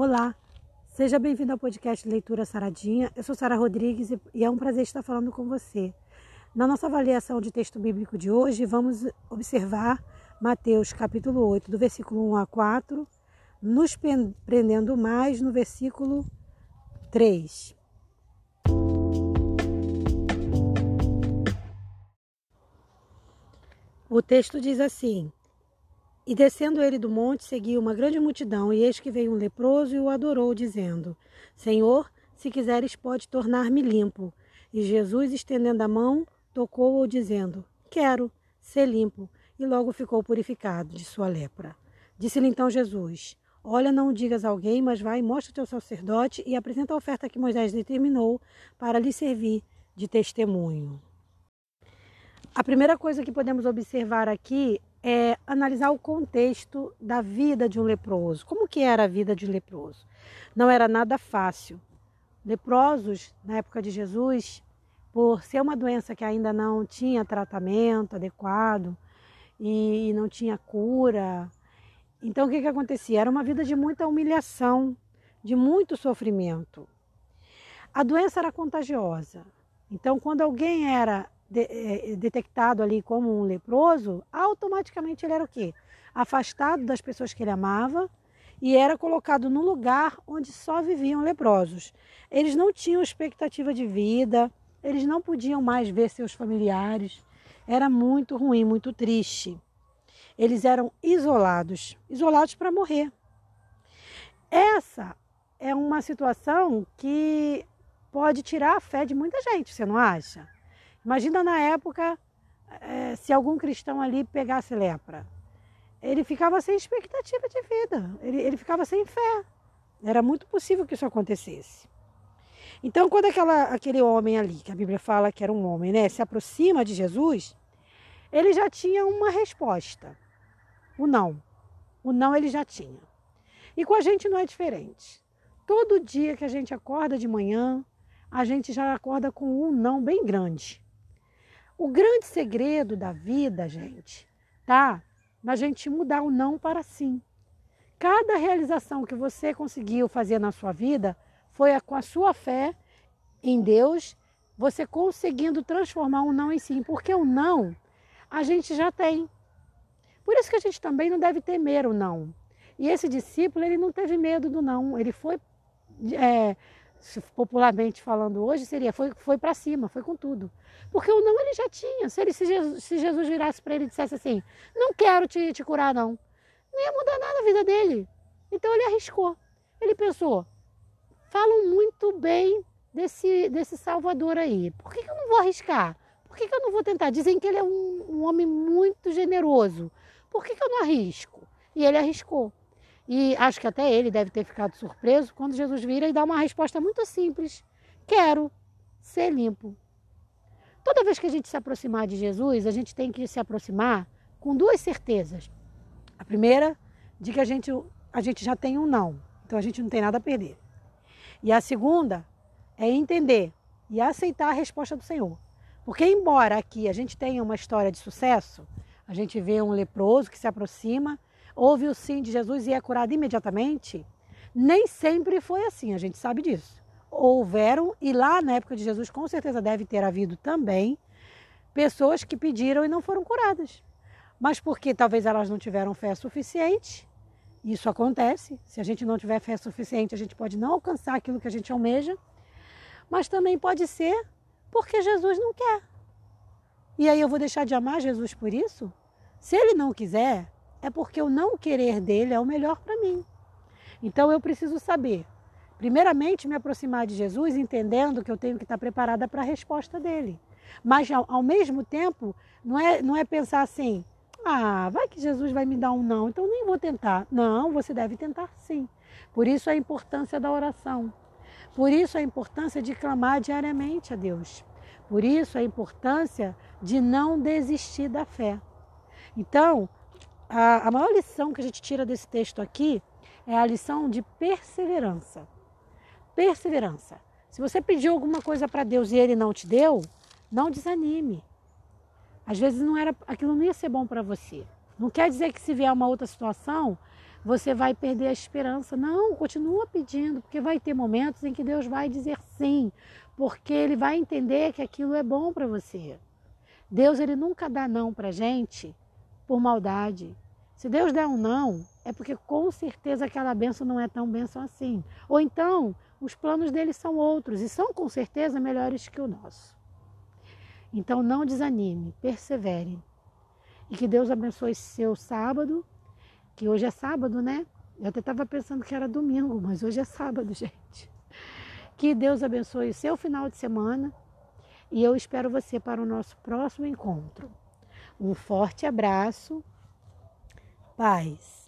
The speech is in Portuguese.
Olá, seja bem-vindo ao podcast Leitura Saradinha. Eu sou Sara Rodrigues e é um prazer estar falando com você. Na nossa avaliação de texto bíblico de hoje, vamos observar Mateus capítulo 8, do versículo 1 a 4, nos prendendo mais no versículo 3. O texto diz assim: E descendo ele do monte, seguiu uma grande multidão, e eis que veio um leproso e o adorou, dizendo: Senhor, se quiseres, pode tornar-me limpo. E Jesus, estendendo a mão, tocou-o, dizendo: Quero ser limpo. E logo ficou purificado de sua lepra. Disse-lhe então Jesus: Olha, não digas a alguém, mas vai, mostra o teu sacerdote e apresenta a oferta que Moisés determinou para lhe servir de testemunho. A primeira coisa que podemos observar aqui é analisar o contexto da vida de um leproso. Como que era a vida de um leproso? Não era nada fácil. Leprosos, na época de Jesus, por ser uma doença que ainda não tinha tratamento adequado e não tinha cura, então o que, que acontecia? Era uma vida de muita humilhação, de muito sofrimento. A doença era contagiosa. Então, quando alguém era de, é, detectado ali como um leproso, automaticamente ele era o quê? Afastado das pessoas que ele amava e era colocado no lugar onde só viviam leprosos. Eles não tinham expectativa de vida, eles não podiam mais ver seus familiares. Era muito ruim, muito triste. Eles eram isolados, isolados para morrer. Essa é uma situação que pode tirar a fé de muita gente, você não acha? Imagina na época é, se algum cristão ali pegasse lepra. Ele ficava sem expectativa de vida, ele, ele ficava sem fé. Era muito possível que isso acontecesse. Então, quando aquela, aquele homem ali, que a Bíblia fala que era um homem, né, se aproxima de Jesus, ele já tinha uma resposta: o não. O não ele já tinha. E com a gente não é diferente. Todo dia que a gente acorda de manhã, a gente já acorda com um não bem grande. O grande segredo da vida, gente, tá? Na gente mudar o não para sim. Cada realização que você conseguiu fazer na sua vida foi com a sua fé em Deus, você conseguindo transformar um não em sim, porque o não a gente já tem. Por isso que a gente também não deve temer o não. E esse discípulo, ele não teve medo do não, ele foi, é, popularmente falando hoje, seria, foi, foi para cima, foi com tudo. Porque o não ele já tinha. Se, ele, se, Jesus, se Jesus virasse para ele e dissesse assim: Não quero te, te curar, não. Não ia mudar nada a vida dele. Então ele arriscou. Ele pensou: Falam muito bem desse, desse Salvador aí. Por que, que eu não vou arriscar? Por que, que eu não vou tentar? Dizem que ele é um, um homem muito generoso. Por que, que eu não arrisco? E ele arriscou. E acho que até ele deve ter ficado surpreso quando Jesus vira e dá uma resposta muito simples: Quero ser limpo. Toda vez que a gente se aproximar de Jesus, a gente tem que se aproximar com duas certezas. A primeira, de que a gente, a gente já tem um não, então a gente não tem nada a perder. E a segunda é entender e aceitar a resposta do Senhor. Porque, embora aqui a gente tenha uma história de sucesso, a gente vê um leproso que se aproxima, ouve o sim de Jesus e é curado imediatamente, nem sempre foi assim, a gente sabe disso houveram, e lá na época de Jesus com certeza deve ter havido também, pessoas que pediram e não foram curadas. Mas porque talvez elas não tiveram fé suficiente, isso acontece, se a gente não tiver fé suficiente, a gente pode não alcançar aquilo que a gente almeja, mas também pode ser porque Jesus não quer. E aí eu vou deixar de amar Jesus por isso? Se ele não quiser, é porque o não querer dele é o melhor para mim. Então eu preciso saber Primeiramente, me aproximar de Jesus, entendendo que eu tenho que estar preparada para a resposta dele. Mas, ao, mesmo tempo, não é, não é pensar assim: ah, vai que Jesus vai me dar um não, então nem vou tentar. Não, você deve tentar sim. Por isso a importância da oração. Por isso a importância de clamar diariamente a Deus. Por isso a importância de não desistir da fé. Então, a, a maior lição que a gente tira desse texto aqui é a lição de perseverança perseverança. Se você pediu alguma coisa para Deus e ele não te deu, não desanime. Às vezes não era, aquilo não ia ser bom para você. Não quer dizer que se vier uma outra situação, você vai perder a esperança. Não, continua pedindo, porque vai ter momentos em que Deus vai dizer sim, porque ele vai entender que aquilo é bom para você. Deus ele nunca dá não para gente por maldade. Se Deus der um não, é porque com certeza aquela benção não é tão benção assim. Ou então, os planos dele são outros e são com certeza melhores que o nosso. Então não desanime, persevere. E que Deus abençoe seu sábado, que hoje é sábado, né? Eu até estava pensando que era domingo, mas hoje é sábado, gente. Que Deus abençoe o seu final de semana e eu espero você para o nosso próximo encontro. Um forte abraço, paz.